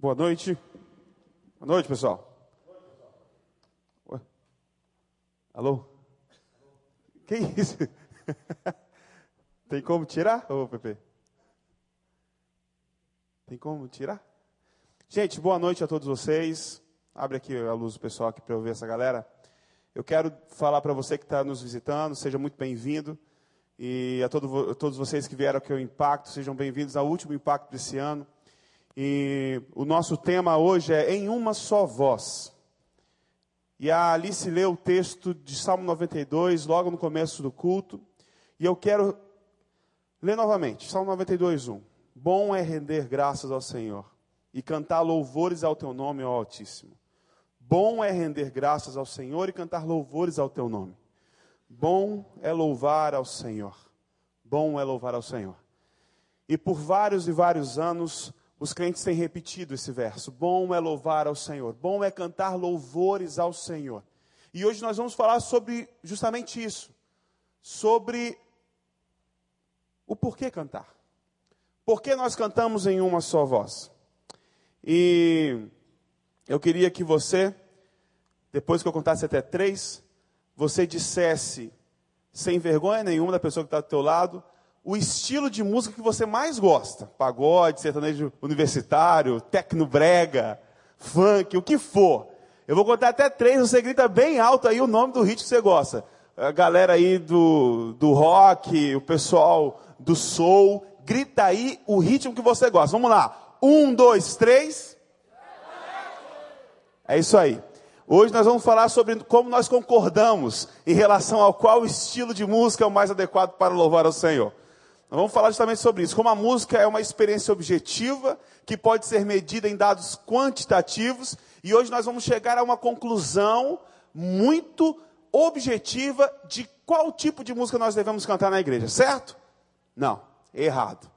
Boa noite. Boa noite, pessoal. Ué? Alô? Que isso? Tem como tirar, ô Pepe? Tem como tirar? Gente, boa noite a todos vocês. Abre aqui a luz do pessoal aqui para eu ver essa galera. Eu quero falar para você que está nos visitando, seja muito bem-vindo. E a, todo, a todos vocês que vieram aqui ao Impacto, sejam bem-vindos ao último Impacto desse ano. E o nosso tema hoje é Em Uma Só Voz. E a Alice leu o texto de Salmo 92, logo no começo do culto. E eu quero ler novamente, Salmo 92, 1. Bom é render graças ao Senhor e cantar louvores ao teu nome, ó Altíssimo. Bom é render graças ao Senhor e cantar louvores ao teu nome. Bom é louvar ao Senhor. Bom é louvar ao Senhor. E por vários e vários anos, os crentes têm repetido esse verso. Bom é louvar ao Senhor. Bom é cantar louvores ao Senhor. E hoje nós vamos falar sobre justamente isso. Sobre o porquê cantar. Por que nós cantamos em uma só voz? E eu queria que você, depois que eu contasse até três, você dissesse, sem vergonha nenhuma da pessoa que está do teu lado, o estilo de música que você mais gosta. Pagode, sertanejo universitário, tecnobrega, funk, o que for. Eu vou contar até três, você grita bem alto aí o nome do ritmo que você gosta. A galera aí do, do rock, o pessoal do soul, grita aí o ritmo que você gosta. Vamos lá. Um, dois, três. É isso aí. Hoje nós vamos falar sobre como nós concordamos em relação ao qual estilo de música é o mais adequado para louvar ao Senhor. Nós vamos falar justamente sobre isso. Como a música é uma experiência objetiva que pode ser medida em dados quantitativos, e hoje nós vamos chegar a uma conclusão muito objetiva de qual tipo de música nós devemos cantar na igreja, certo? Não, errado.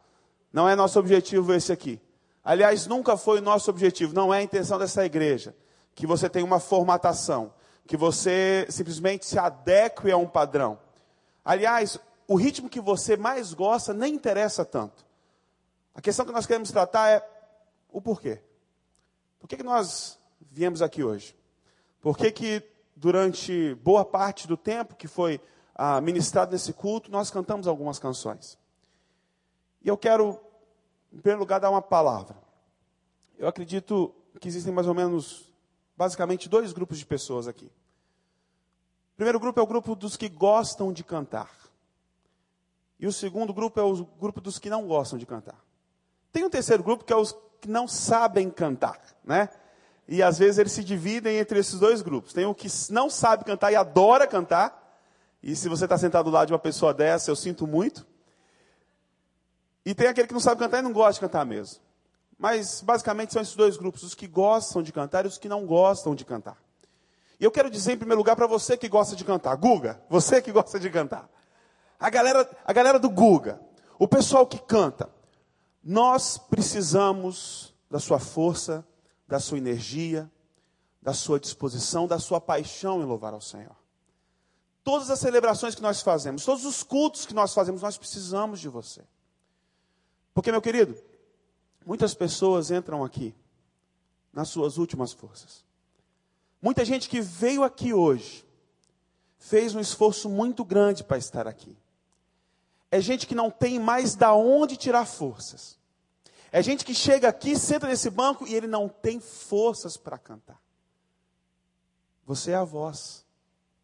Não é nosso objetivo esse aqui. Aliás, nunca foi o nosso objetivo, não é a intenção dessa igreja que você tenha uma formatação, que você simplesmente se adeque a um padrão. Aliás, o ritmo que você mais gosta nem interessa tanto. A questão que nós queremos tratar é o porquê. Por que, que nós viemos aqui hoje? Por que, que durante boa parte do tempo que foi ah, ministrado nesse culto, nós cantamos algumas canções? E eu quero, em primeiro lugar, dar uma palavra. Eu acredito que existem mais ou menos, basicamente, dois grupos de pessoas aqui. O primeiro grupo é o grupo dos que gostam de cantar. E o segundo grupo é o grupo dos que não gostam de cantar. Tem um terceiro grupo que é os que não sabem cantar, né? E às vezes eles se dividem entre esses dois grupos. Tem o que não sabe cantar e adora cantar. E se você está sentado do lado de uma pessoa dessa, eu sinto muito. E tem aquele que não sabe cantar e não gosta de cantar mesmo. Mas basicamente são esses dois grupos, os que gostam de cantar e os que não gostam de cantar. E eu quero dizer em primeiro lugar para você que gosta de cantar, Guga, você que gosta de cantar. A galera, a galera do Guga, o pessoal que canta, nós precisamos da sua força, da sua energia, da sua disposição, da sua paixão em louvar ao Senhor. Todas as celebrações que nós fazemos, todos os cultos que nós fazemos, nós precisamos de você. Porque, meu querido, muitas pessoas entram aqui nas suas últimas forças. Muita gente que veio aqui hoje fez um esforço muito grande para estar aqui é gente que não tem mais da onde tirar forças. É gente que chega aqui, senta nesse banco e ele não tem forças para cantar. Você é a voz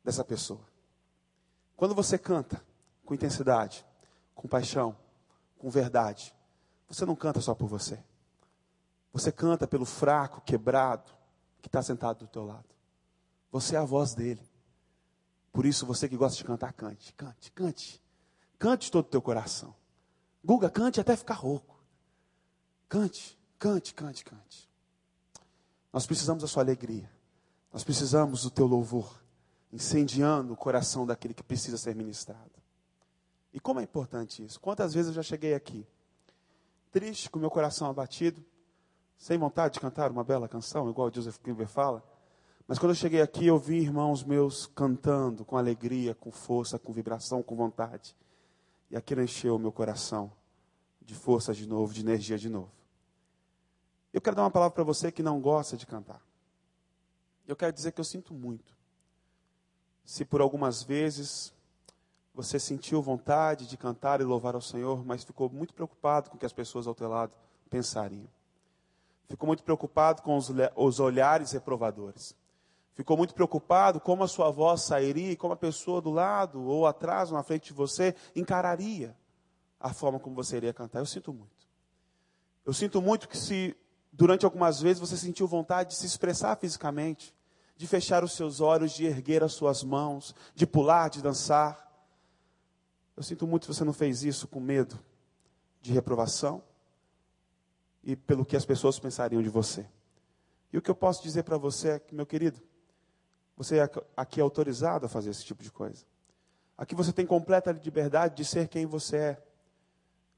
dessa pessoa. Quando você canta com intensidade, com paixão, com verdade, você não canta só por você. Você canta pelo fraco, quebrado, que está sentado do teu lado. Você é a voz dele. Por isso, você que gosta de cantar, cante, cante, cante. Cante todo o teu coração. Guga, cante até ficar rouco. Cante, cante, cante, cante. Nós precisamos da sua alegria. Nós precisamos do teu louvor, incendiando o coração daquele que precisa ser ministrado. E como é importante isso? Quantas vezes eu já cheguei aqui, triste, com meu coração abatido, sem vontade de cantar uma bela canção, igual o Joseph Kimber fala, mas quando eu cheguei aqui, eu vi irmãos meus cantando com alegria, com força, com vibração, com vontade. E aquilo encheu o meu coração de força de novo, de energia de novo. Eu quero dar uma palavra para você que não gosta de cantar. Eu quero dizer que eu sinto muito. Se por algumas vezes você sentiu vontade de cantar e louvar ao Senhor, mas ficou muito preocupado com o que as pessoas ao teu lado pensariam. Ficou muito preocupado com os, os olhares reprovadores. Ficou muito preocupado como a sua voz sairia como a pessoa do lado ou atrás ou na frente de você encararia a forma como você iria cantar. Eu sinto muito. Eu sinto muito que se durante algumas vezes você sentiu vontade de se expressar fisicamente, de fechar os seus olhos, de erguer as suas mãos, de pular, de dançar. Eu sinto muito se você não fez isso com medo de reprovação e pelo que as pessoas pensariam de você. E o que eu posso dizer para você é que, meu querido, você é aqui é autorizado a fazer esse tipo de coisa. Aqui você tem completa liberdade de ser quem você é,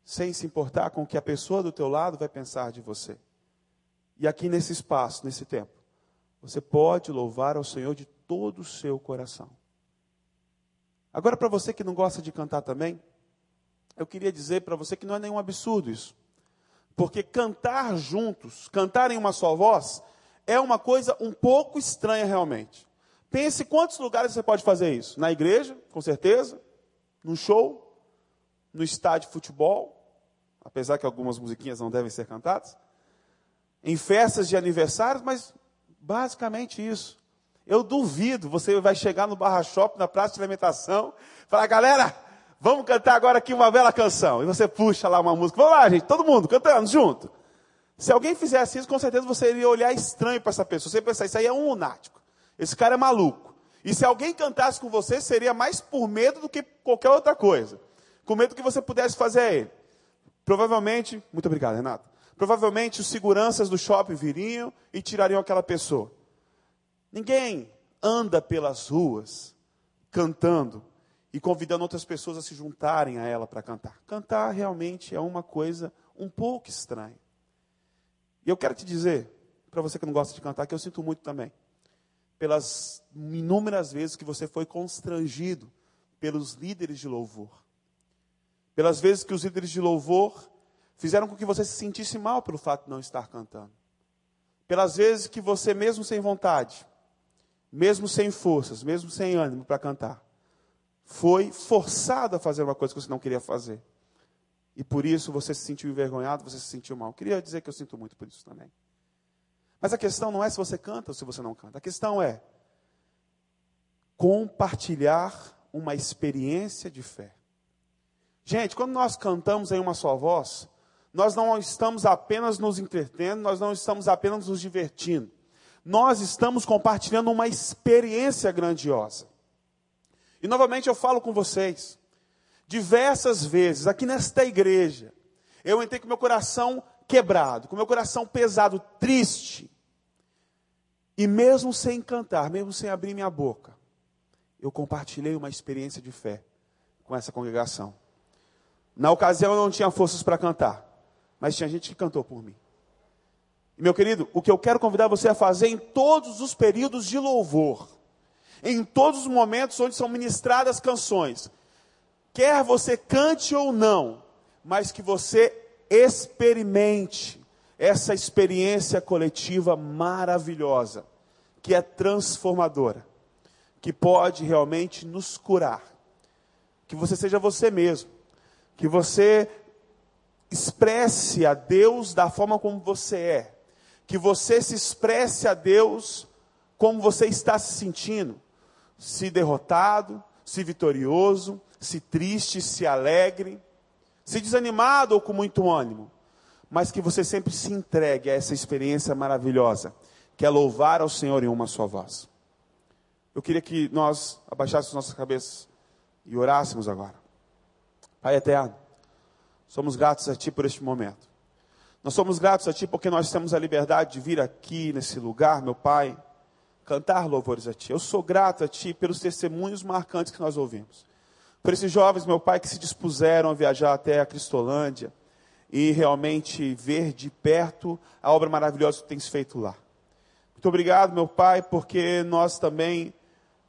sem se importar com o que a pessoa do teu lado vai pensar de você. E aqui nesse espaço, nesse tempo, você pode louvar ao Senhor de todo o seu coração. Agora, para você que não gosta de cantar também, eu queria dizer para você que não é nenhum absurdo isso. Porque cantar juntos, cantar em uma só voz, é uma coisa um pouco estranha realmente. Pense quantos lugares você pode fazer isso. Na igreja, com certeza. No show. No estádio de futebol. Apesar que algumas musiquinhas não devem ser cantadas. Em festas de aniversários, mas basicamente isso. Eu duvido, você vai chegar no Barra Shop, na praça de alimentação, falar, galera, vamos cantar agora aqui uma bela canção. E você puxa lá uma música. Vamos lá, gente, todo mundo cantando junto. Se alguém fizesse isso, com certeza você iria olhar estranho para essa pessoa. Você ia pensar, isso aí é um lunático. Esse cara é maluco. E se alguém cantasse com você, seria mais por medo do que qualquer outra coisa. Com medo que você pudesse fazer a ele. Provavelmente, muito obrigado, Renato. Provavelmente os seguranças do shopping viriam e tirariam aquela pessoa. Ninguém anda pelas ruas cantando e convidando outras pessoas a se juntarem a ela para cantar. Cantar realmente é uma coisa um pouco estranha. E eu quero te dizer, para você que não gosta de cantar, que eu sinto muito também pelas inúmeras vezes que você foi constrangido pelos líderes de louvor. Pelas vezes que os líderes de louvor fizeram com que você se sentisse mal pelo fato de não estar cantando. Pelas vezes que você, mesmo sem vontade, mesmo sem forças, mesmo sem ânimo para cantar, foi forçado a fazer uma coisa que você não queria fazer. E por isso você se sentiu envergonhado, você se sentiu mal. Queria dizer que eu sinto muito por isso também. Mas a questão não é se você canta ou se você não canta. A questão é compartilhar uma experiência de fé. Gente, quando nós cantamos em uma só voz, nós não estamos apenas nos entretendo, nós não estamos apenas nos divertindo. Nós estamos compartilhando uma experiência grandiosa. E novamente eu falo com vocês, diversas vezes, aqui nesta igreja, eu entrei com meu coração quebrado, com meu coração pesado, triste. E mesmo sem cantar, mesmo sem abrir minha boca, eu compartilhei uma experiência de fé com essa congregação. Na ocasião eu não tinha forças para cantar, mas tinha gente que cantou por mim. E, meu querido, o que eu quero convidar você a fazer em todos os períodos de louvor, em todos os momentos onde são ministradas canções, quer você cante ou não, mas que você experimente essa experiência coletiva maravilhosa, que é transformadora, que pode realmente nos curar. Que você seja você mesmo, que você expresse a Deus da forma como você é, que você se expresse a Deus como você está se sentindo, se derrotado, se vitorioso, se triste, se alegre se desanimado ou com muito ânimo, mas que você sempre se entregue a essa experiência maravilhosa, que é louvar ao Senhor em uma só voz. Eu queria que nós abaixássemos nossas cabeças e orássemos agora. Pai eterno, somos gratos a Ti por este momento. Nós somos gratos a Ti porque nós temos a liberdade de vir aqui nesse lugar, meu Pai, cantar louvores a Ti. Eu sou grato a Ti pelos testemunhos marcantes que nós ouvimos. Por esses jovens, meu pai, que se dispuseram a viajar até a Cristolândia e realmente ver de perto a obra maravilhosa que tens feito lá. Muito obrigado, meu pai, porque nós também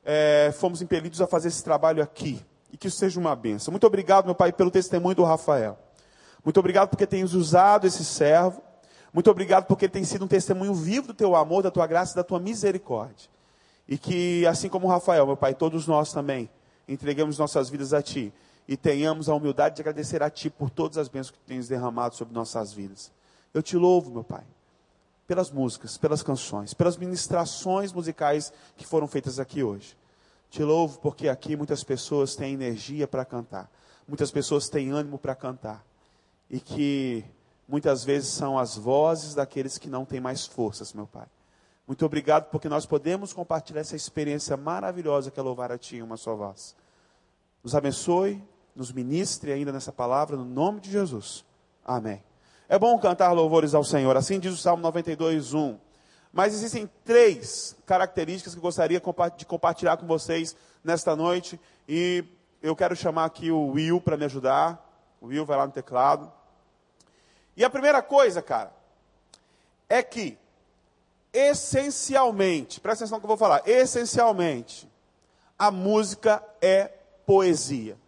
é, fomos impelidos a fazer esse trabalho aqui. E que isso seja uma benção. Muito obrigado, meu pai, pelo testemunho do Rafael. Muito obrigado porque tens usado esse servo. Muito obrigado porque tem sido um testemunho vivo do teu amor, da tua graça e da tua misericórdia. E que, assim como o Rafael, meu Pai, todos nós também entreguemos nossas vidas a Ti e tenhamos a humildade de agradecer a Ti por todas as bênçãos que tens derramado sobre nossas vidas. Eu te louvo, meu Pai, pelas músicas, pelas canções, pelas ministrações musicais que foram feitas aqui hoje. Te louvo porque aqui muitas pessoas têm energia para cantar, muitas pessoas têm ânimo para cantar, e que muitas vezes são as vozes daqueles que não têm mais forças, meu Pai. Muito obrigado porque nós podemos compartilhar essa experiência maravilhosa que é louvar a Ti em uma só voz. Nos abençoe, nos ministre ainda nessa palavra, no nome de Jesus. Amém. É bom cantar louvores ao Senhor, assim diz o Salmo 92, 1. Mas existem três características que gostaria de compartilhar com vocês nesta noite. E eu quero chamar aqui o Will para me ajudar. O Will vai lá no teclado. E a primeira coisa, cara, é que, essencialmente, presta atenção no que eu vou falar, essencialmente, a música é poesia.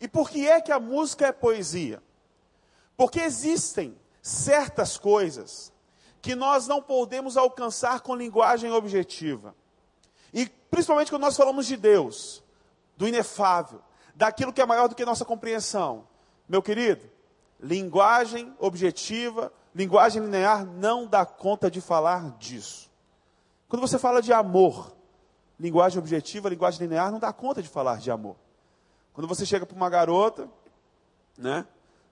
E por que é que a música é poesia? Porque existem certas coisas que nós não podemos alcançar com linguagem objetiva. E principalmente quando nós falamos de Deus, do inefável, daquilo que é maior do que nossa compreensão. Meu querido, linguagem objetiva, linguagem linear não dá conta de falar disso. Quando você fala de amor, linguagem objetiva, linguagem linear não dá conta de falar de amor. Quando você chega para uma garota, né?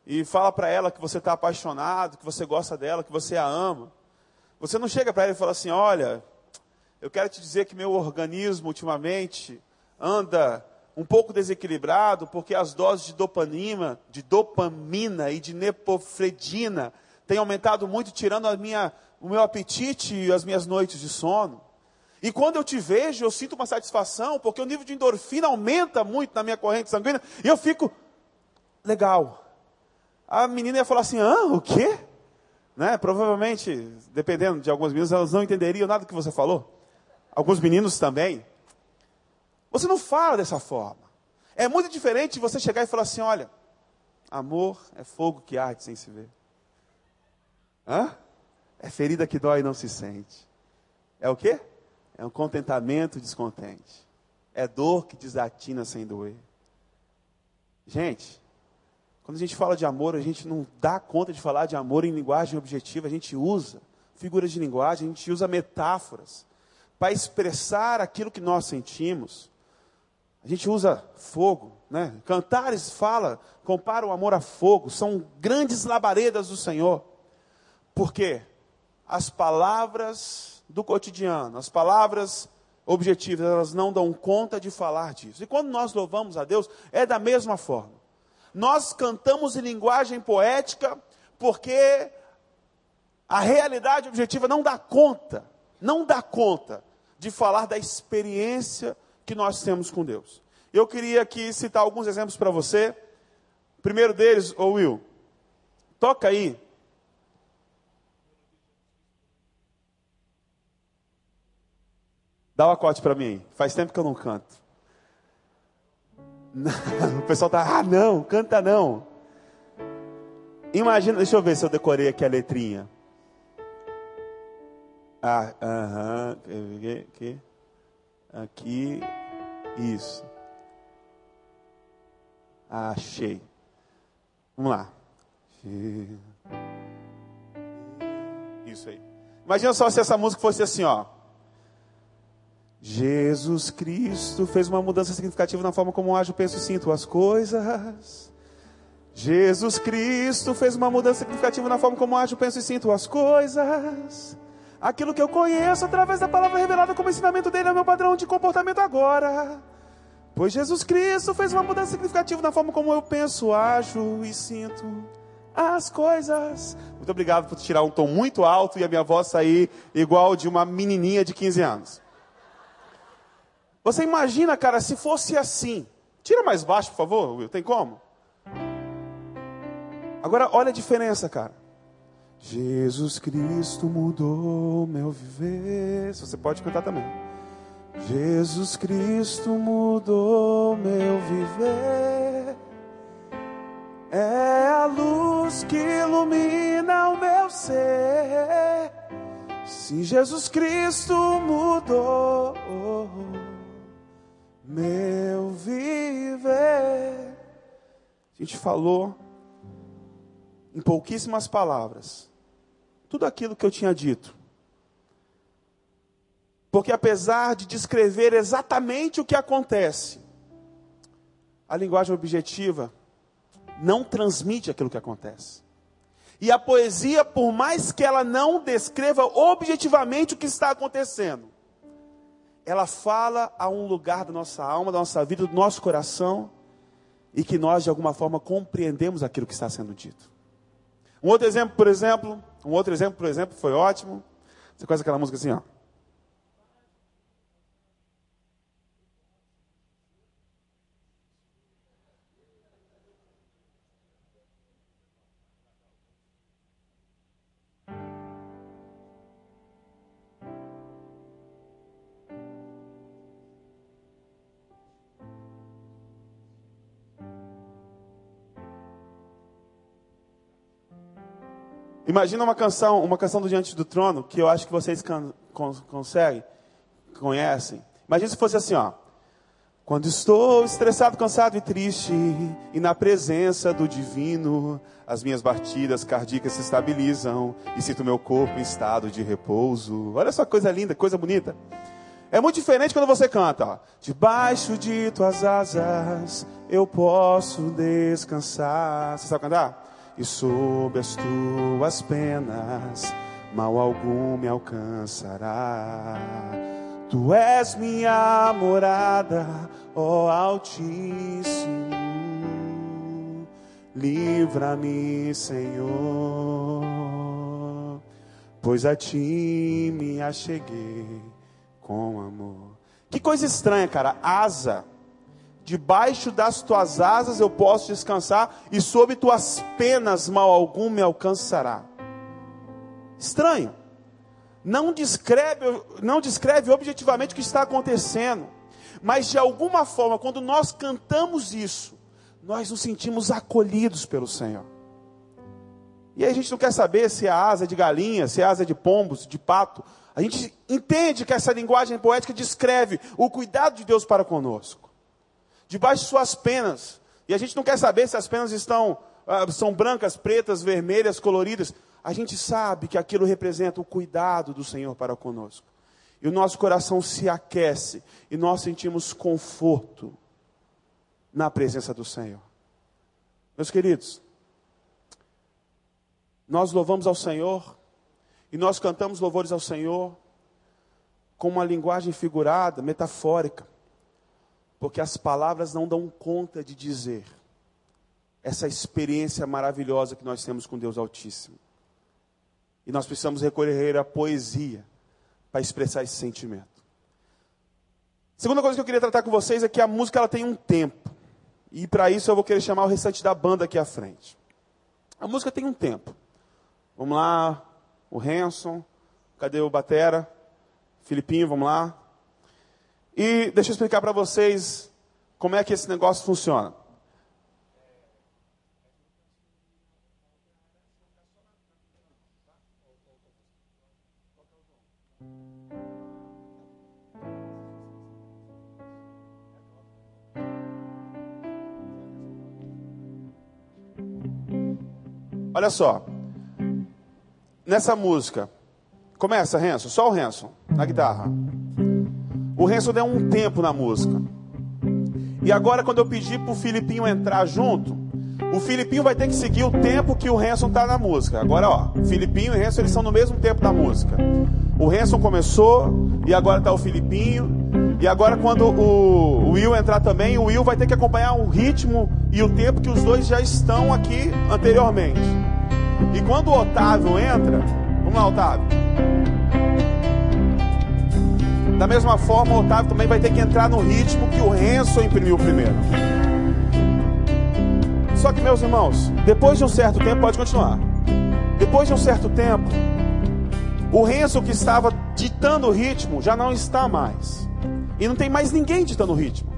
E fala para ela que você está apaixonado, que você gosta dela, que você a ama. Você não chega para ela e fala assim: olha, eu quero te dizer que meu organismo ultimamente anda um pouco desequilibrado porque as doses de dopamina, de dopamina e de nepofredina têm aumentado muito, tirando a minha, o meu apetite e as minhas noites de sono. E quando eu te vejo, eu sinto uma satisfação, porque o nível de endorfina aumenta muito na minha corrente sanguínea, e eu fico legal a menina ia falar assim: ah, o quê? Né? Provavelmente, dependendo de algumas meninas, elas não entenderiam nada do que você falou. Alguns meninos também. Você não fala dessa forma. É muito diferente você chegar e falar assim: olha, amor é fogo que arde sem se ver. Hã? É ferida que dói e não se sente. É o quê? É um contentamento descontente. É dor que desatina sem doer. Gente, quando a gente fala de amor, a gente não dá conta de falar de amor em linguagem objetiva, a gente usa figuras de linguagem, a gente usa metáforas para expressar aquilo que nós sentimos. A gente usa fogo, né? Cantares fala, compara o amor a fogo, são grandes labaredas do Senhor. Por quê? As palavras do cotidiano, as palavras objetivas, elas não dão conta de falar disso. E quando nós louvamos a Deus, é da mesma forma. Nós cantamos em linguagem poética porque a realidade objetiva não dá conta, não dá conta de falar da experiência que nós temos com Deus. Eu queria aqui citar alguns exemplos para você. O primeiro deles, ô Will, toca aí. Dá o um para mim. Faz tempo que eu não canto. o pessoal tá, ah, não, canta não. Imagina, deixa eu ver se eu decorei aqui a letrinha. Ah, aham, aqui, aqui, isso. Achei. Vamos lá. Isso aí. Imagina só se essa música fosse assim, ó. Jesus Cristo fez uma mudança significativa na forma como ajo, penso e sinto as coisas. Jesus Cristo fez uma mudança significativa na forma como ajo, penso e sinto as coisas. Aquilo que eu conheço através da palavra revelada como ensinamento dele é meu padrão de comportamento agora. Pois Jesus Cristo fez uma mudança significativa na forma como eu penso, ajo e sinto as coisas. Muito obrigado por tirar um tom muito alto e a minha voz sair igual de uma menininha de 15 anos. Você imagina, cara, se fosse assim. Tira mais baixo, por favor, Will. Tem como? Agora, olha a diferença, cara. Jesus Cristo mudou meu viver. Você pode cantar também. Jesus Cristo mudou meu viver. É a luz que ilumina o meu ser. Sim, Jesus Cristo mudou meu viver. A gente falou em pouquíssimas palavras tudo aquilo que eu tinha dito. Porque apesar de descrever exatamente o que acontece, a linguagem objetiva não transmite aquilo que acontece. E a poesia, por mais que ela não descreva objetivamente o que está acontecendo, ela fala a um lugar da nossa alma, da nossa vida, do nosso coração, e que nós, de alguma forma, compreendemos aquilo que está sendo dito. Um outro exemplo, por exemplo, um outro exemplo, por exemplo, foi ótimo. Você conhece aquela música assim, ó. Imagina uma canção, uma canção do Diante do Trono, que eu acho que vocês can, con, conseguem, conhecem. Imagina se fosse assim, ó. Quando estou estressado, cansado e triste, e na presença do divino, as minhas batidas cardíacas se estabilizam e sinto meu corpo em estado de repouso. Olha só coisa linda, coisa bonita. É muito diferente quando você canta, ó. Debaixo de tuas asas eu posso descansar. Você sabe cantar? E sob as tuas penas mal algum me alcançará. Tu és minha morada, ó Altíssimo. Livra-me, Senhor, pois a ti me acheguei com amor. Que coisa estranha, cara. Asa Debaixo das tuas asas eu posso descansar, e sob tuas penas mal algum me alcançará. Estranho. Não descreve, não descreve objetivamente o que está acontecendo. Mas de alguma forma, quando nós cantamos isso, nós nos sentimos acolhidos pelo Senhor. E aí a gente não quer saber se é asa de galinha, se é asa de pombos, de pato. A gente entende que essa linguagem poética descreve o cuidado de Deus para conosco debaixo de suas penas. E a gente não quer saber se as penas estão uh, são brancas, pretas, vermelhas, coloridas. A gente sabe que aquilo representa o cuidado do Senhor para conosco. E o nosso coração se aquece e nós sentimos conforto na presença do Senhor. Meus queridos, nós louvamos ao Senhor e nós cantamos louvores ao Senhor com uma linguagem figurada, metafórica porque as palavras não dão conta de dizer essa experiência maravilhosa que nós temos com Deus Altíssimo. E nós precisamos recorrer à poesia para expressar esse sentimento. Segunda coisa que eu queria tratar com vocês é que a música ela tem um tempo. E para isso eu vou querer chamar o restante da banda aqui à frente. A música tem um tempo. Vamos lá, o Hanson, cadê o Batera? Filipinho, vamos lá. E deixa eu explicar para vocês como é que esse negócio funciona. Olha só. Nessa música, começa, Renzo, só o Renzo, na guitarra. O Renzo deu um tempo na música. E agora, quando eu pedir para o Filipinho entrar junto, o Filipinho vai ter que seguir o tempo que o Renson está na música. Agora, ó, Filipinho e Renson eles são no mesmo tempo da música. O Renson começou e agora está o Filipinho. E agora, quando o Will entrar também, o Will vai ter que acompanhar o ritmo e o tempo que os dois já estão aqui anteriormente. E quando o Otávio entra, vamos lá, Otávio. Da mesma forma, o Otávio também vai ter que entrar no ritmo que o Renzo imprimiu primeiro. Só que, meus irmãos, depois de um certo tempo, pode continuar. Depois de um certo tempo, o Renzo que estava ditando o ritmo já não está mais. E não tem mais ninguém ditando o ritmo.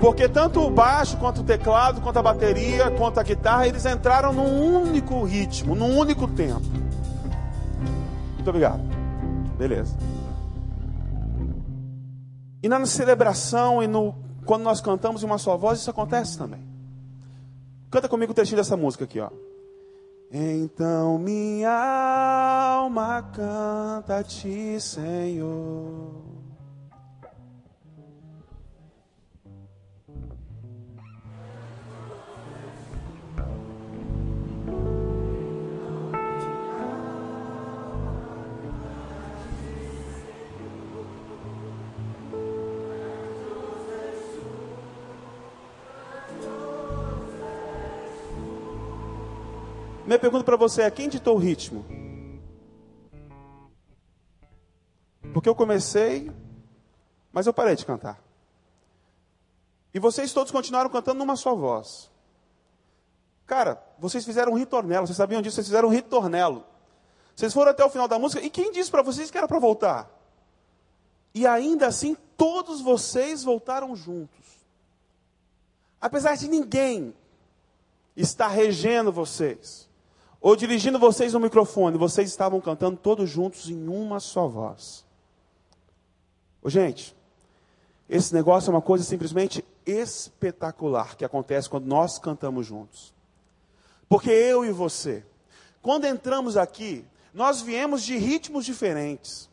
Porque tanto o baixo, quanto o teclado, quanto a bateria, quanto a guitarra, eles entraram num único ritmo, num único tempo. Muito obrigado. Beleza. E na celebração e no quando nós cantamos em uma só voz, isso acontece também. Canta comigo o trechinho dessa música aqui, ó. Então minha alma canta a ti, Senhor. Minha pergunta para você é: quem ditou o ritmo? Porque eu comecei, mas eu parei de cantar. E vocês todos continuaram cantando numa só voz. Cara, vocês fizeram um ritornelo, vocês sabiam disso? Vocês fizeram um ritornelo. Vocês foram até o final da música, e quem disse para vocês que era para voltar? E ainda assim, todos vocês voltaram juntos. Apesar de ninguém estar regendo vocês ou dirigindo vocês no microfone, vocês estavam cantando todos juntos em uma só voz. Ô, gente, esse negócio é uma coisa simplesmente espetacular que acontece quando nós cantamos juntos. Porque eu e você, quando entramos aqui, nós viemos de ritmos diferentes.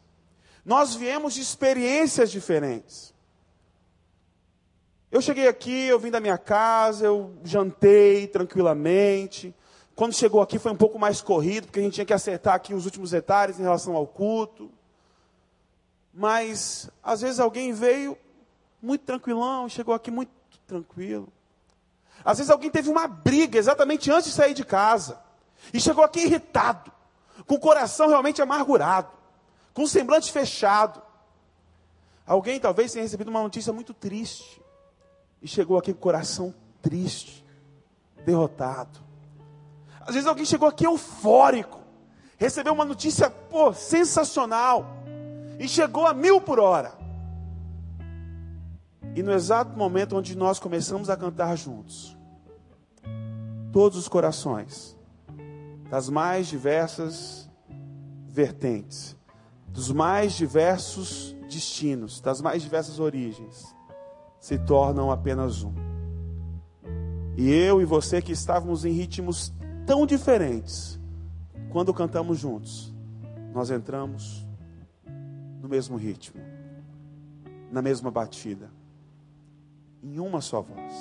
Nós viemos de experiências diferentes. Eu cheguei aqui, eu vim da minha casa, eu jantei tranquilamente, quando chegou aqui foi um pouco mais corrido, porque a gente tinha que acertar aqui os últimos detalhes em relação ao culto. Mas, às vezes, alguém veio muito tranquilão, chegou aqui muito tranquilo. Às vezes, alguém teve uma briga exatamente antes de sair de casa. E chegou aqui irritado, com o coração realmente amargurado, com o semblante fechado. Alguém talvez tenha recebido uma notícia muito triste. E chegou aqui com o coração triste, derrotado. Às vezes alguém chegou aqui eufórico, recebeu uma notícia, pô, sensacional, e chegou a mil por hora. E no exato momento onde nós começamos a cantar juntos, todos os corações, das mais diversas vertentes, dos mais diversos destinos, das mais diversas origens, se tornam apenas um. E eu e você que estávamos em ritmos tão diferentes, quando cantamos juntos, nós entramos no mesmo ritmo, na mesma batida, em uma só voz.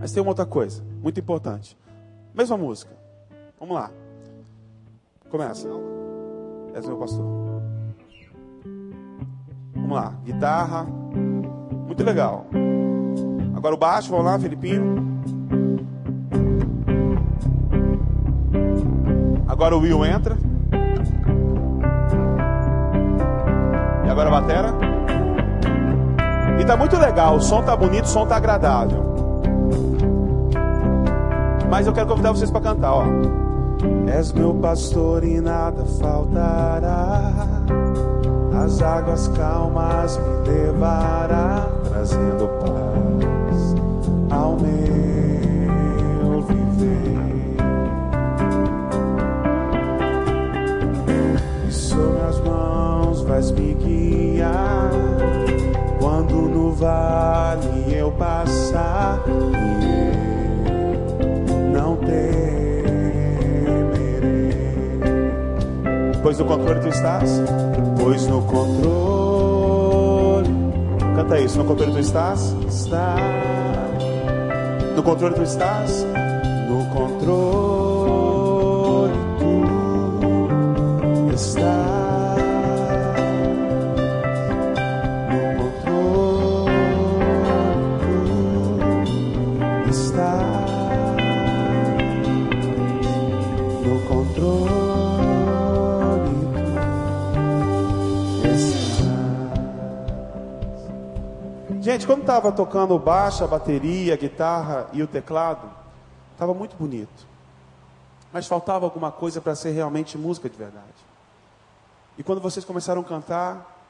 Mas tem uma outra coisa, muito importante. Mesma música. Vamos lá. Começa. És meu pastor. Vamos lá. Guitarra. Muito legal. Agora o baixo, vamos lá, Filipinho. Agora o Will entra. E agora a batera. E tá muito legal, o som tá bonito, o som tá agradável. Mas eu quero convidar vocês para cantar, ó. És meu pastor e nada faltará. As águas calmas me levará, trazendo paz vais me guiar. Quando no vale eu passar, eu não temerei. Pois no controle tu estás, pois no controle. Canta isso, no controle tu estás? Está. No controle tu estás? No controle estava tocando baixo, bateria, guitarra e o teclado, estava muito bonito. Mas faltava alguma coisa para ser realmente música de verdade. E quando vocês começaram a cantar,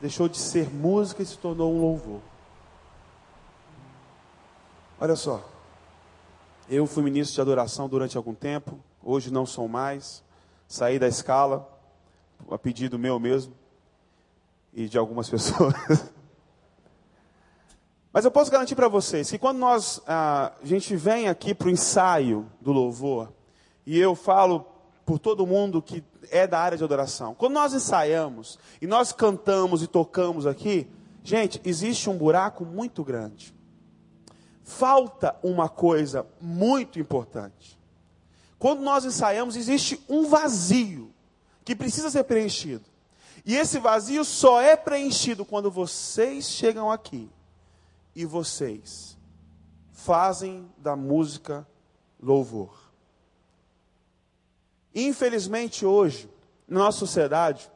deixou de ser música e se tornou um louvor. Olha só, eu fui ministro de adoração durante algum tempo, hoje não sou mais, saí da escala, a pedido meu mesmo e de algumas pessoas. Mas eu posso garantir para vocês que quando nós, a gente vem aqui para o ensaio do louvor, e eu falo por todo mundo que é da área de adoração, quando nós ensaiamos e nós cantamos e tocamos aqui, gente, existe um buraco muito grande. Falta uma coisa muito importante. Quando nós ensaiamos, existe um vazio que precisa ser preenchido. E esse vazio só é preenchido quando vocês chegam aqui e vocês fazem da música louvor. Infelizmente, hoje, na nossa sociedade,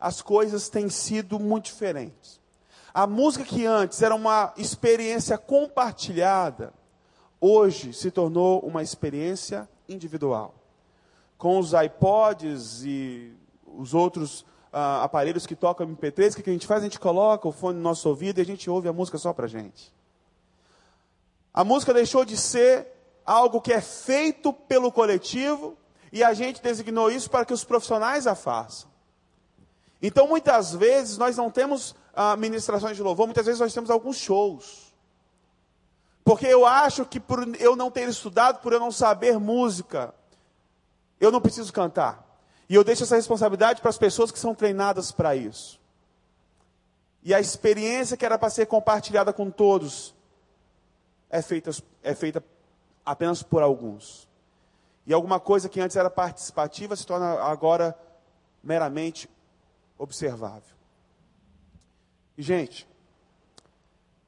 as coisas têm sido muito diferentes. A música que antes era uma experiência compartilhada, hoje se tornou uma experiência individual. Com os iPods e os outros uh, aparelhos que tocam MP3, o que a gente faz? A gente coloca o fone no nosso ouvido e a gente ouve a música só para gente. A música deixou de ser algo que é feito pelo coletivo e a gente designou isso para que os profissionais a façam. Então, muitas vezes, nós não temos ah, ministrações de louvor, muitas vezes nós temos alguns shows. Porque eu acho que por eu não ter estudado, por eu não saber música, eu não preciso cantar. E eu deixo essa responsabilidade para as pessoas que são treinadas para isso. E a experiência que era para ser compartilhada com todos é feita, é feita apenas por alguns. E alguma coisa que antes era participativa se torna agora meramente observável. E, gente,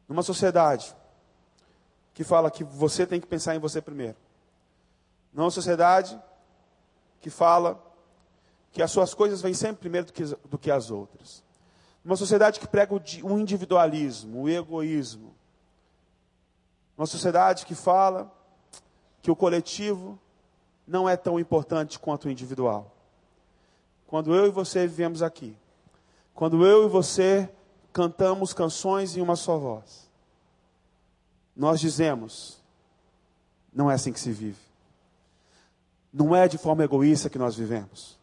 numa sociedade que fala que você tem que pensar em você primeiro, numa sociedade que fala que as suas coisas vêm sempre primeiro do que, do que as outras. Uma sociedade que prega o individualismo, o egoísmo. Uma sociedade que fala que o coletivo não é tão importante quanto o individual. Quando eu e você vivemos aqui, quando eu e você cantamos canções em uma só voz, nós dizemos: não é assim que se vive. Não é de forma egoísta que nós vivemos.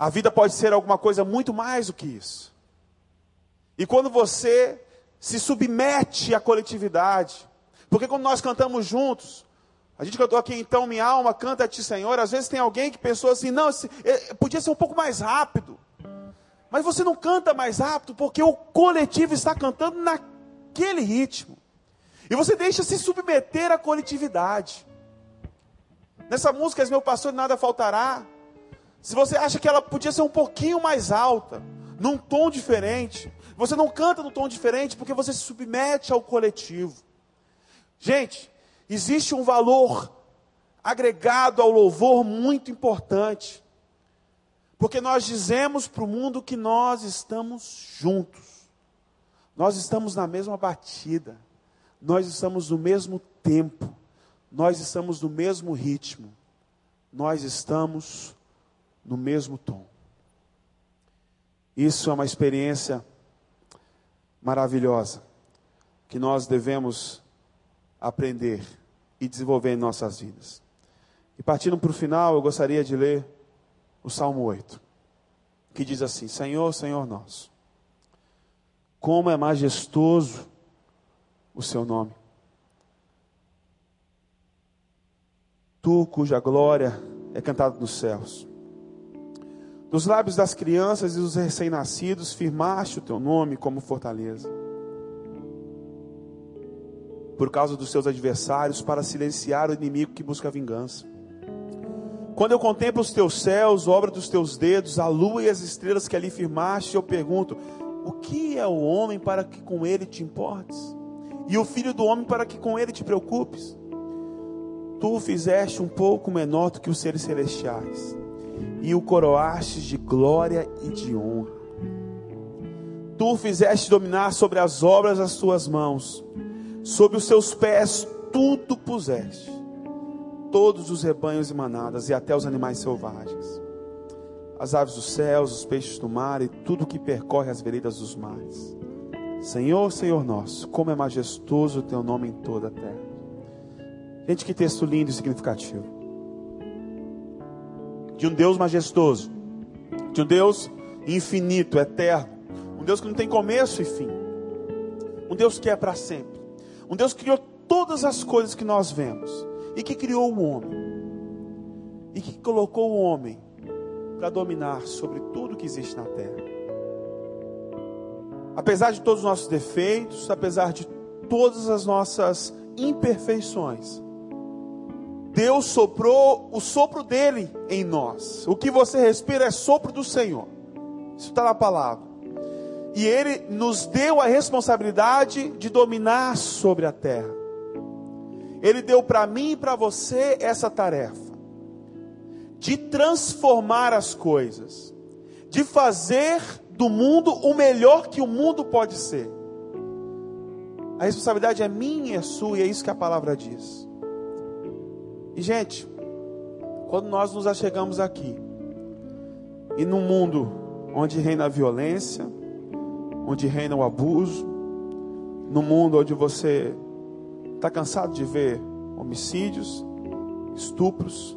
A vida pode ser alguma coisa muito mais do que isso. E quando você se submete à coletividade, porque quando nós cantamos juntos, a gente cantou aqui, então minha alma canta a ti, Senhor. Às vezes tem alguém que pensou assim, não, é, podia ser um pouco mais rápido. Mas você não canta mais rápido porque o coletivo está cantando naquele ritmo. E você deixa se submeter à coletividade. Nessa música, meu pastor, nada faltará. Se você acha que ela podia ser um pouquinho mais alta, num tom diferente, você não canta num tom diferente porque você se submete ao coletivo. Gente, existe um valor agregado ao louvor muito importante. Porque nós dizemos para o mundo que nós estamos juntos. Nós estamos na mesma batida. Nós estamos no mesmo tempo. Nós estamos no mesmo ritmo. Nós estamos no mesmo tom. Isso é uma experiência maravilhosa que nós devemos aprender e desenvolver em nossas vidas. E partindo para o final, eu gostaria de ler o Salmo 8, que diz assim: Senhor, Senhor nosso, como é majestoso o seu nome. Tu, cuja glória é cantada nos céus. Dos lábios das crianças e dos recém-nascidos, firmaste o teu nome como fortaleza. Por causa dos seus adversários, para silenciar o inimigo que busca vingança. Quando eu contemplo os teus céus, obra dos teus dedos, a lua e as estrelas que ali firmaste, eu pergunto: o que é o homem para que com ele te importes? E o filho do homem para que com ele te preocupes? Tu o fizeste um pouco menor do que os seres celestiais e o coroastes de glória e de honra. Tu fizeste dominar sobre as obras das tuas mãos, sob os seus pés tudo puseste, todos os rebanhos e manadas e até os animais selvagens, as aves dos céus, os peixes do mar e tudo que percorre as veredas dos mares. Senhor, Senhor nosso, como é majestoso o teu nome em toda a terra. Gente, que texto lindo e significativo de um Deus majestoso, de um Deus infinito, eterno, um Deus que não tem começo e fim, um Deus que é para sempre, um Deus que criou todas as coisas que nós vemos e que criou o homem e que colocou o homem para dominar sobre tudo que existe na terra. Apesar de todos os nossos defeitos, apesar de todas as nossas imperfeições, Deus soprou o sopro dele em nós. O que você respira é sopro do Senhor. Isso está na palavra. E ele nos deu a responsabilidade de dominar sobre a terra. Ele deu para mim e para você essa tarefa de transformar as coisas, de fazer do mundo o melhor que o mundo pode ser. A responsabilidade é minha e é sua, e é isso que a palavra diz. E, gente, quando nós nos achegamos aqui, e num mundo onde reina a violência, onde reina o abuso, num mundo onde você está cansado de ver homicídios, estupros,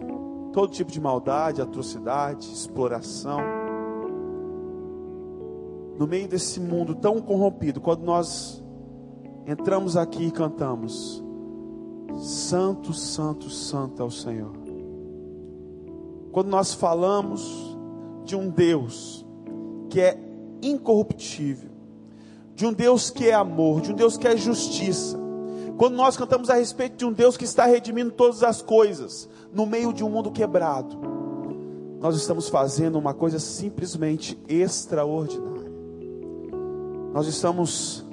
todo tipo de maldade, atrocidade, exploração. No meio desse mundo tão corrompido, quando nós entramos aqui e cantamos, Santo, Santo, Santo é o Senhor. Quando nós falamos de um Deus que é incorruptível, de um Deus que é amor, de um Deus que é justiça, quando nós cantamos a respeito de um Deus que está redimindo todas as coisas, no meio de um mundo quebrado, nós estamos fazendo uma coisa simplesmente extraordinária. Nós estamos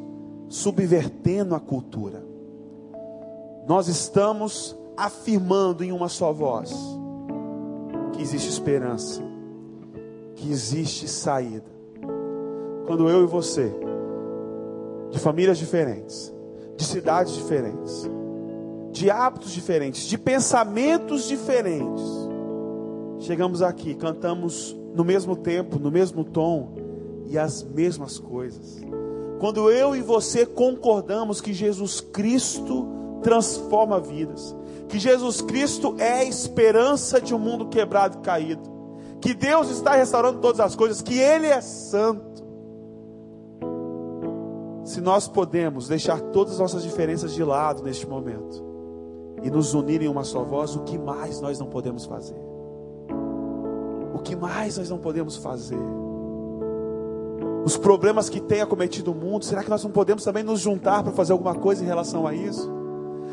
subvertendo a cultura. Nós estamos afirmando em uma só voz que existe esperança, que existe saída. Quando eu e você, de famílias diferentes, de cidades diferentes, de hábitos diferentes, de pensamentos diferentes. Chegamos aqui, cantamos no mesmo tempo, no mesmo tom e as mesmas coisas. Quando eu e você concordamos que Jesus Cristo transforma vidas, que Jesus Cristo é a esperança de um mundo quebrado e caído, que Deus está restaurando todas as coisas, que Ele é santo se nós podemos deixar todas as nossas diferenças de lado neste momento e nos unir em uma só voz, o que mais nós não podemos fazer? O que mais nós não podemos fazer? Os problemas que tem acometido o mundo, será que nós não podemos também nos juntar para fazer alguma coisa em relação a isso?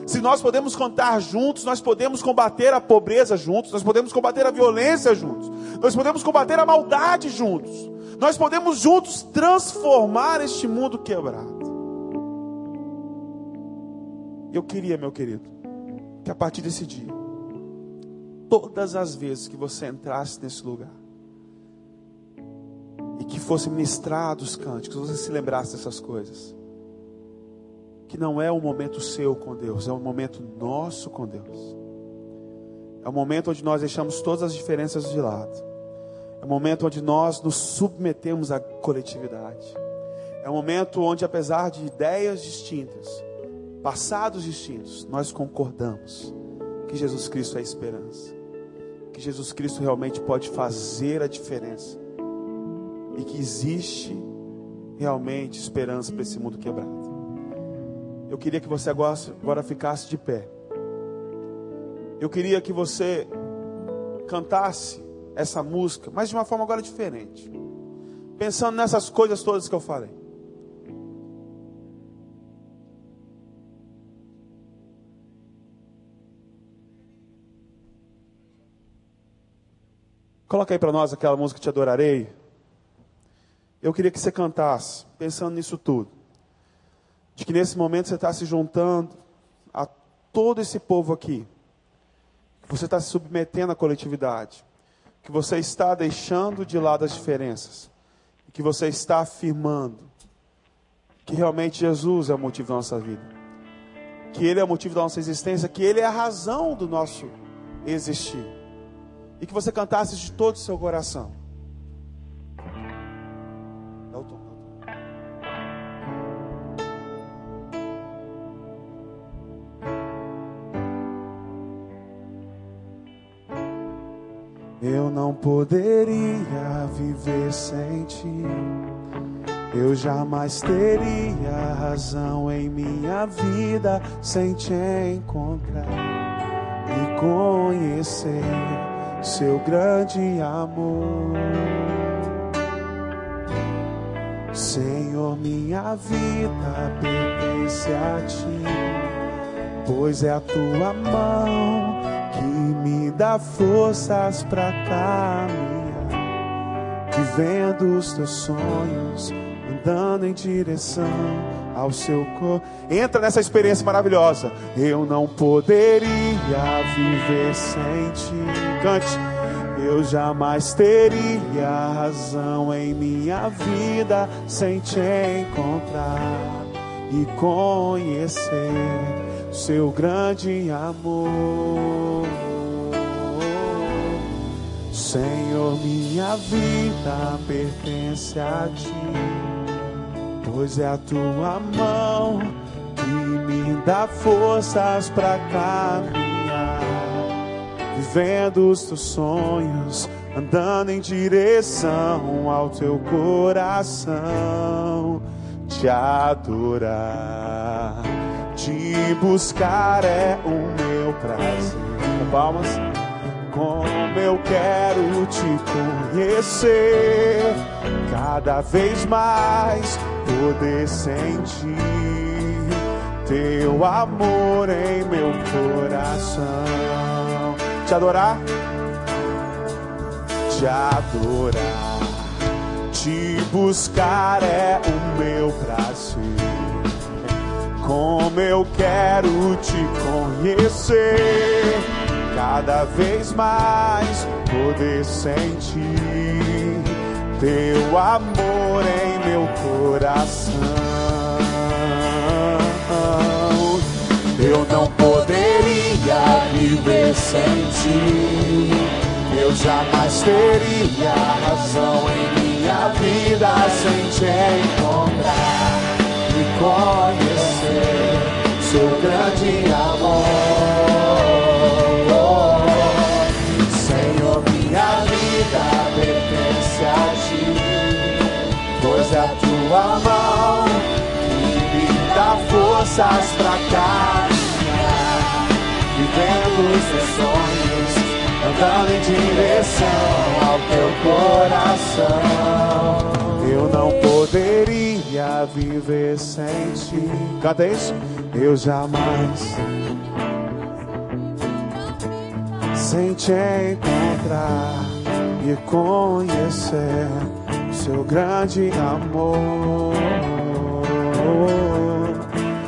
Se nós podemos cantar juntos, nós podemos combater a pobreza juntos, nós podemos combater a violência juntos, nós podemos combater a maldade juntos, nós podemos juntos transformar este mundo quebrado. Eu queria, meu querido, que a partir desse dia, todas as vezes que você entrasse nesse lugar, e que fosse ministrado os cânticos, você se lembrasse dessas coisas que não é um momento seu com Deus, é um momento nosso com Deus. É um momento onde nós deixamos todas as diferenças de lado. É um momento onde nós nos submetemos à coletividade. É um momento onde, apesar de ideias distintas, passados distintos, nós concordamos que Jesus Cristo é a esperança. Que Jesus Cristo realmente pode fazer a diferença. E que existe realmente esperança para esse mundo quebrado. Eu queria que você agora, agora ficasse de pé. Eu queria que você cantasse essa música, mas de uma forma agora diferente. Pensando nessas coisas todas que eu falei. Coloca aí para nós aquela música Te Adorarei. Eu queria que você cantasse, pensando nisso tudo de que nesse momento você está se juntando a todo esse povo aqui, que você está se submetendo à coletividade, que você está deixando de lado as diferenças, que você está afirmando que realmente Jesus é o motivo da nossa vida, que Ele é o motivo da nossa existência, que Ele é a razão do nosso existir, e que você cantasse de todo o seu coração. Poderia viver sem ti. Eu jamais teria razão em minha vida sem te encontrar e conhecer seu grande amor. Senhor, minha vida pertence a ti, pois é a tua mão que me dá forças para caminhar, vivendo os teus sonhos, andando em direção ao seu corpo. Entra nessa experiência maravilhosa. Eu não poderia viver sem ti. Cante. Eu jamais teria razão em minha vida sem te encontrar e conhecer seu grande amor. Senhor, minha vida pertence a ti, pois é a tua mão que me dá forças para caminhar, vivendo os teus sonhos, andando em direção ao teu coração, te adorar te buscar é o meu prazer. Palmas. Como eu quero te conhecer, cada vez mais poder sentir teu amor em meu coração. Te adorar, te adorar, te buscar é o meu prazer como eu quero te conhecer, cada vez mais poder sentir teu amor em meu coração. Eu não poderia viver sem ti. Eu jamais teria razão em minha vida sem te encontrar conhecer seu grande amor. Senhor, minha vida pertence a ti, pois é a tua mão que me dá forças para caminhar, vivendo os teus sonhos, andando em direção ao teu coração. Eu não poderia viver sem ti. Cadê isso? Eu jamais sem te encontrar e conhecer seu grande amor.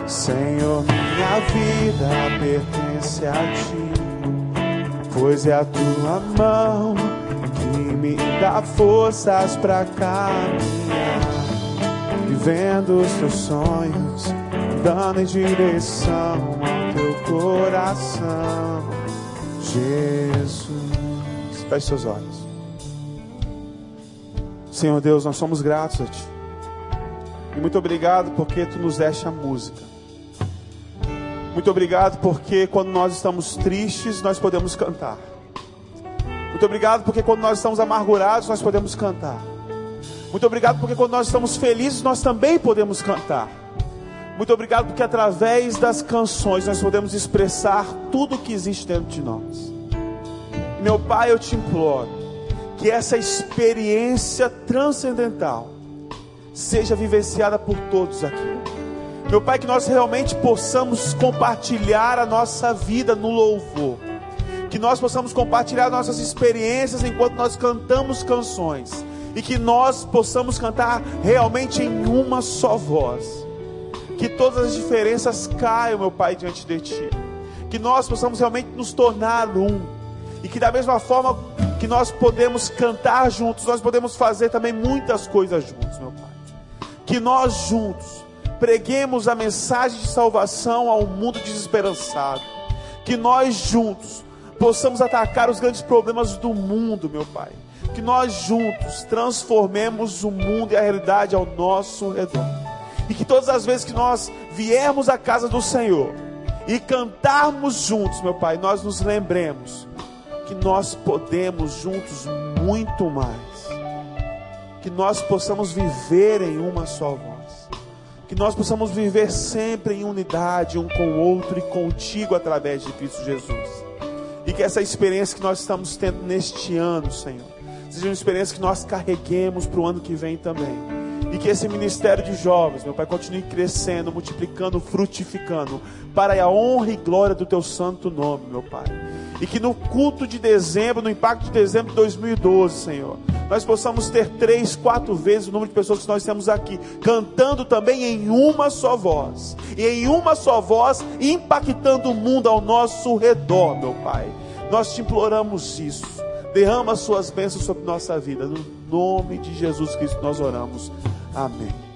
Senhor, minha vida pertence a ti, pois é a tua mão me dá forças para caminhar, vivendo os teus sonhos, dando em direção ao teu coração, Jesus. Feche seus olhos. Senhor Deus, nós somos gratos a Ti. E muito obrigado porque Tu nos deste a música. Muito obrigado porque quando nós estamos tristes, nós podemos cantar. Muito obrigado porque quando nós estamos amargurados, nós podemos cantar. Muito obrigado porque quando nós estamos felizes, nós também podemos cantar. Muito obrigado porque através das canções nós podemos expressar tudo o que existe dentro de nós. Meu Pai, eu te imploro que essa experiência transcendental seja vivenciada por todos aqui. Meu Pai, que nós realmente possamos compartilhar a nossa vida no louvor que nós possamos compartilhar nossas experiências enquanto nós cantamos canções e que nós possamos cantar realmente em uma só voz. Que todas as diferenças caiam, meu Pai, diante de Ti. Que nós possamos realmente nos tornar um. E que da mesma forma que nós podemos cantar juntos, nós podemos fazer também muitas coisas juntos, meu Pai. Que nós juntos preguemos a mensagem de salvação ao mundo desesperançado. Que nós juntos possamos atacar os grandes problemas do mundo, meu Pai. Que nós juntos transformemos o mundo e a realidade ao nosso redor. E que todas as vezes que nós viermos à casa do Senhor e cantarmos juntos, meu Pai, nós nos lembremos que nós podemos juntos muito mais. Que nós possamos viver em uma só voz. Que nós possamos viver sempre em unidade um com o outro e contigo através de Cristo Jesus. E que essa experiência que nós estamos tendo neste ano, Senhor, seja uma experiência que nós carreguemos para o ano que vem também e que esse ministério de jovens, meu Pai, continue crescendo, multiplicando, frutificando, para a honra e glória do Teu santo nome, meu Pai. E que no culto de dezembro, no impacto de dezembro de 2012, Senhor, nós possamos ter três, quatro vezes o número de pessoas que nós temos aqui, cantando também em uma só voz, e em uma só voz, impactando o mundo ao nosso redor, meu Pai. Nós te imploramos isso. Derrama as suas bênçãos sobre nossa vida. No nome de Jesus Cristo nós oramos. Amém.